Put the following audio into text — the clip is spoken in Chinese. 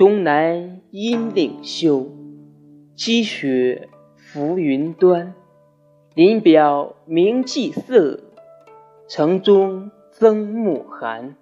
东南阴岭秀，积雪浮云端。林表明霁色，城中增暮寒。